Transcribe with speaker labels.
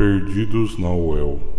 Speaker 1: Perdidos na UEL